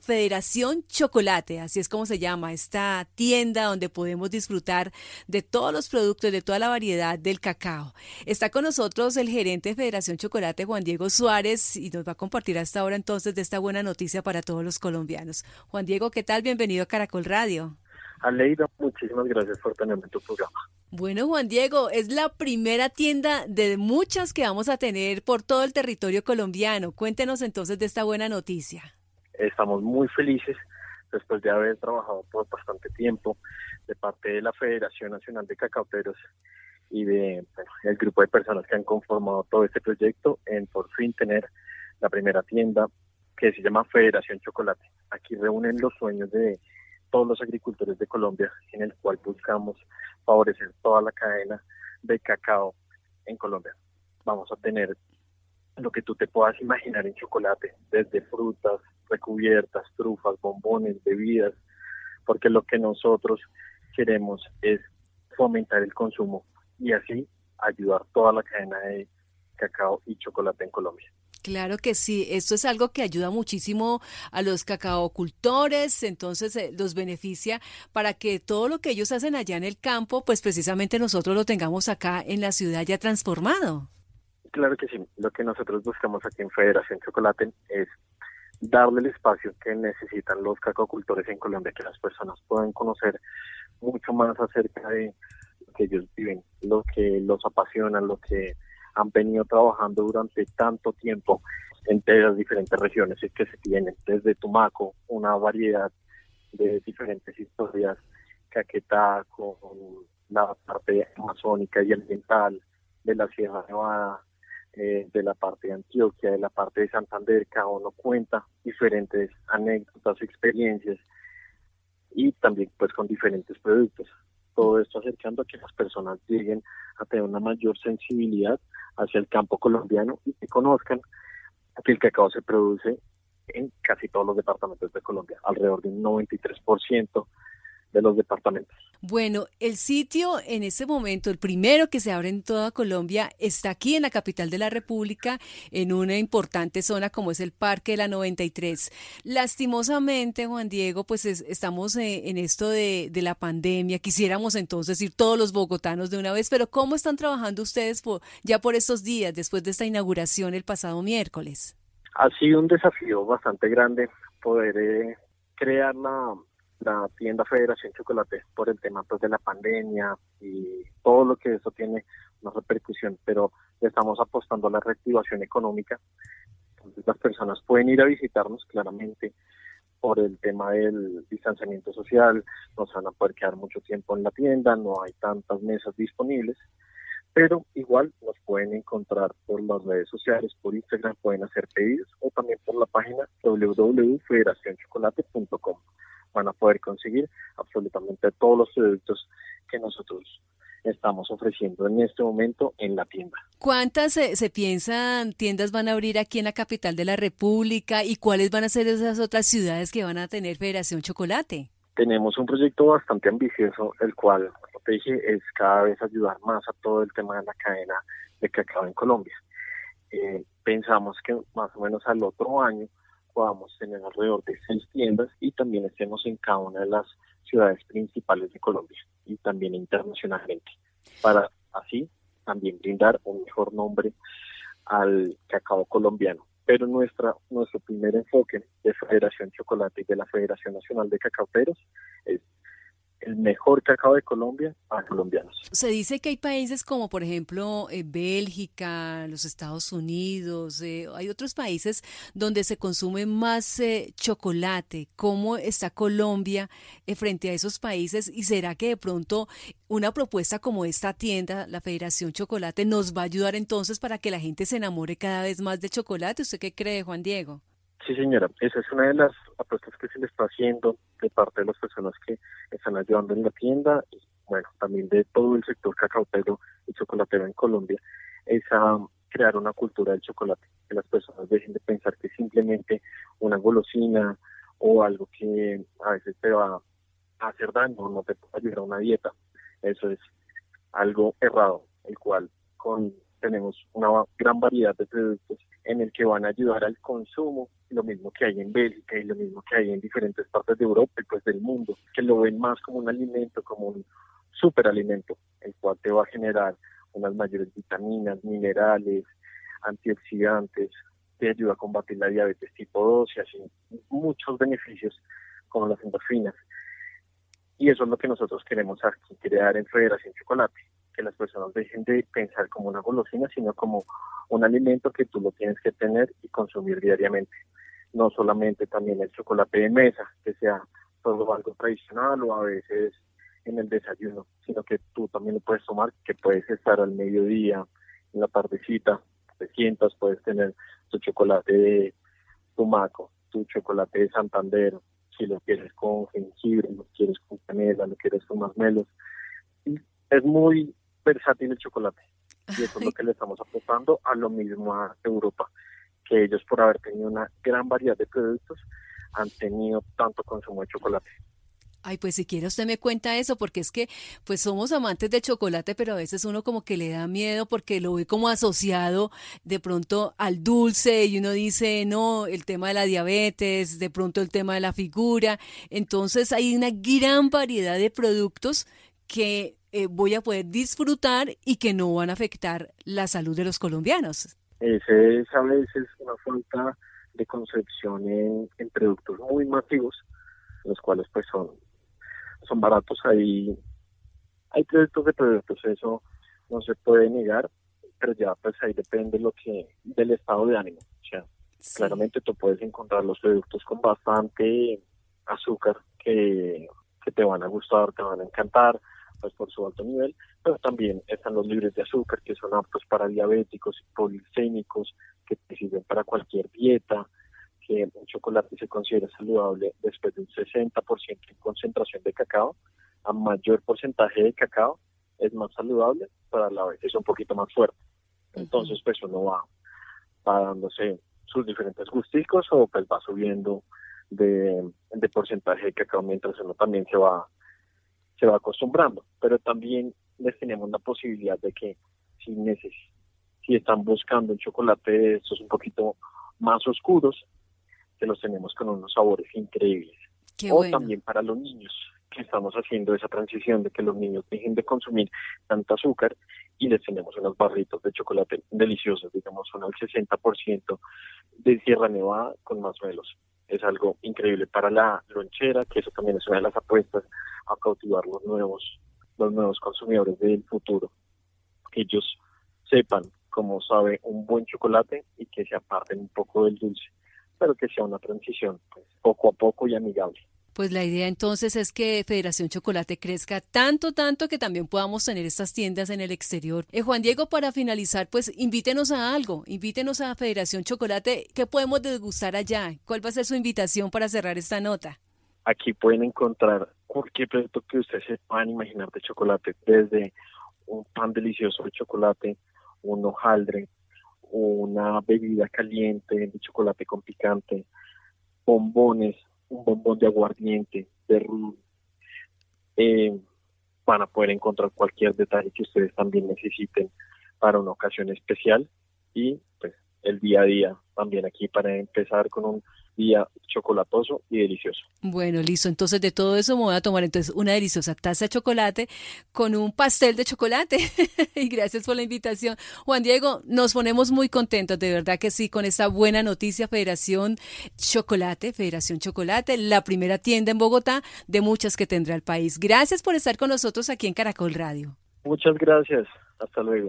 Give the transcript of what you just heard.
Federación Chocolate, así es como se llama, esta tienda donde podemos disfrutar de todos los productos, de toda la variedad del cacao. Está con nosotros el gerente de Federación Chocolate, Juan Diego Suárez, y nos va a compartir hasta ahora entonces de esta buena noticia para todos los colombianos. Juan Diego, ¿qué tal? Bienvenido a Caracol Radio. Aleida, muchísimas gracias por tenerme en tu programa. Bueno, Juan Diego, es la primera tienda de muchas que vamos a tener por todo el territorio colombiano. Cuéntenos entonces de esta buena noticia. Estamos muy felices después de haber trabajado por bastante tiempo de parte de la Federación Nacional de Cacauteros y de el grupo de personas que han conformado todo este proyecto en por fin tener la primera tienda que se llama Federación Chocolate. Aquí reúnen los sueños de todos los agricultores de Colombia, en el cual buscamos favorecer toda la cadena de cacao en Colombia. Vamos a tener lo que tú te puedas imaginar en chocolate, desde frutas, recubiertas, trufas, bombones, bebidas, porque lo que nosotros queremos es fomentar el consumo y así ayudar toda la cadena de cacao y chocolate en Colombia. Claro que sí, esto es algo que ayuda muchísimo a los cacaocultores, entonces eh, los beneficia para que todo lo que ellos hacen allá en el campo, pues precisamente nosotros lo tengamos acá en la ciudad ya transformado. Claro que sí, lo que nosotros buscamos aquí en Federación Chocolate es darle el espacio que necesitan los cacaocultores en Colombia, que las personas puedan conocer mucho más acerca de lo que ellos viven, lo que los apasiona, lo que han venido trabajando durante tanto tiempo entre las diferentes regiones que se tienen, desde Tumaco, una variedad de diferentes historias, Caquetá, con la parte amazónica y ambiental de la Sierra Nevada, eh, de la parte de Antioquia, de la parte de Santander, cada uno cuenta diferentes anécdotas, experiencias y también pues con diferentes productos. Todo esto acercando a que las personas lleguen a tener una mayor sensibilidad hacia el campo colombiano y que conozcan que el cacao se produce en casi todos los departamentos de Colombia, alrededor de un 93% de los departamentos. Bueno, el sitio en este momento, el primero que se abre en toda Colombia, está aquí en la capital de la República, en una importante zona como es el Parque de la 93. Lastimosamente, Juan Diego, pues estamos eh, en esto de, de, la pandemia. Quisiéramos entonces ir todos los bogotanos de una vez, pero ¿cómo están trabajando ustedes por, ya por estos días, después de esta inauguración el pasado miércoles? Ha sido un desafío bastante grande poder eh, crear la la tienda Federación Chocolate por el tema pues, de la pandemia y todo lo que eso tiene una repercusión, pero estamos apostando a la reactivación económica. Entonces las personas pueden ir a visitarnos claramente por el tema del distanciamiento social, no se van a poder quedar mucho tiempo en la tienda, no hay tantas mesas disponibles, pero igual nos pueden encontrar por las redes sociales, por Instagram, pueden hacer pedidos o también por la página www.federacionchocolate.com van a poder conseguir absolutamente todos los productos que nosotros estamos ofreciendo en este momento en la tienda. ¿Cuántas se, piensan tiendas van a abrir aquí en la capital de la República y cuáles van a ser esas otras ciudades que van a tener Federación Chocolate? Tenemos un proyecto bastante ambicioso, el cual, como te dije, es cada vez ayudar más a todo el tema de la cadena de cacao en Colombia. Eh, pensamos que más o menos al otro año podamos tener alrededor de seis tiendas y también estemos en cada una de las ciudades principales de Colombia y también internacionalmente, para así también brindar un mejor nombre al cacao colombiano. Pero nuestra, nuestro primer enfoque de Federación Chocolate y de la Federación Nacional de Cacauteros es el mejor cacao de Colombia a colombianos. Se dice que hay países como por ejemplo eh, Bélgica, los Estados Unidos, eh, hay otros países donde se consume más eh, chocolate. ¿Cómo está Colombia frente a esos países? ¿Y será que de pronto una propuesta como esta tienda, la Federación Chocolate, nos va a ayudar entonces para que la gente se enamore cada vez más de chocolate? ¿Usted qué cree, Juan Diego? Sí, señora, esa es una de las apuestas que se le está haciendo de parte de las personas que están ayudando en la tienda y, bueno, también de todo el sector cacautero y chocolatero en Colombia, es a crear una cultura del chocolate, que las personas dejen de pensar que simplemente una golosina o algo que a veces te va a hacer daño, no te puede ayudar a una dieta. Eso es algo errado, el cual con tenemos una gran variedad de productos en el que van a ayudar al consumo, lo mismo que hay en Bélgica y lo mismo que hay en diferentes partes de Europa y pues del mundo, que lo ven más como un alimento, como un superalimento, el cual te va a generar unas mayores vitaminas, minerales, antioxidantes, te ayuda a combatir la diabetes tipo 2 y así muchos beneficios como las endorfinas. Y eso es lo que nosotros queremos aquí, crear en Federación Chocolate, que las personas dejen de pensar como una golosina, sino como un alimento que tú lo tienes que tener y consumir diariamente. No solamente también el chocolate de mesa, que sea todo algo tradicional o a veces en el desayuno, sino que tú también lo puedes tomar, que puedes estar al mediodía, en la tardecita, te sientas, puedes tener tu chocolate de Tumaco, tu chocolate de Santander, si lo quieres con jengibre, lo quieres con canela, lo quieres con masmelos. Es muy versátil el chocolate y eso es lo que le estamos aportando a lo mismo a Europa, que ellos por haber tenido una gran variedad de productos han tenido tanto consumo de chocolate. Ay, pues si quiere usted me cuenta eso, porque es que pues somos amantes de chocolate, pero a veces uno como que le da miedo porque lo ve como asociado de pronto al dulce y uno dice, no, el tema de la diabetes, de pronto el tema de la figura. Entonces hay una gran variedad de productos que eh, voy a poder disfrutar y que no van a afectar la salud de los colombianos. Ese es a veces una falta de concepción en, en productos muy masivos, los cuales pues son son baratos, hay, hay productos de productos, eso no se puede negar, pero ya pues ahí depende lo que del estado de ánimo. O sea, claramente tú puedes encontrar los productos con bastante azúcar que, que te van a gustar, te van a encantar, pues por su alto nivel, pero también están los libres de azúcar que son aptos para diabéticos y policémicos, que te sirven para cualquier dieta, que un chocolate se considera saludable después de un 60% en concentración de cacao, a mayor porcentaje de cacao es más saludable, para la vez es un poquito más fuerte. Entonces, pues uno va, dándose sus diferentes gusticos o pues va subiendo de, de porcentaje de cacao mientras uno también se va se va acostumbrando. Pero también les tenemos la posibilidad de que si neces si están buscando un chocolate de estos un poquito más oscuros, que los tenemos con unos sabores increíbles. o también para los niños, que estamos haciendo esa transición de que los niños dejen de consumir tanto azúcar y les tenemos unos barritos de chocolate deliciosos, digamos, son al 60% de Sierra Nevada con más melos. Es algo increíble para la lonchera, que eso también es una de las apuestas a cautivar los nuevos, los nuevos consumidores del futuro. Que ellos sepan cómo sabe un buen chocolate y que se aparten un poco del dulce pero que sea una transición pues, poco a poco y amigable. Pues la idea entonces es que Federación Chocolate crezca tanto, tanto que también podamos tener estas tiendas en el exterior. Eh, Juan Diego, para finalizar, pues invítenos a algo, invítenos a Federación Chocolate. ¿Qué podemos degustar allá? ¿Cuál va a ser su invitación para cerrar esta nota? Aquí pueden encontrar cualquier producto que ustedes se puedan imaginar de chocolate, desde un pan delicioso de chocolate, un hojaldre, una bebida caliente de chocolate con picante, bombones, un bombón de aguardiente, de rum. Eh, van a poder encontrar cualquier detalle que ustedes también necesiten para una ocasión especial y pues el día a día también aquí para empezar con un día chocolatoso y delicioso. Bueno, listo. Entonces de todo eso me voy a tomar entonces una deliciosa taza de chocolate con un pastel de chocolate. y gracias por la invitación. Juan Diego, nos ponemos muy contentos, de verdad que sí, con esta buena noticia, Federación Chocolate, Federación Chocolate, la primera tienda en Bogotá de muchas que tendrá el país. Gracias por estar con nosotros aquí en Caracol Radio. Muchas gracias. Hasta luego.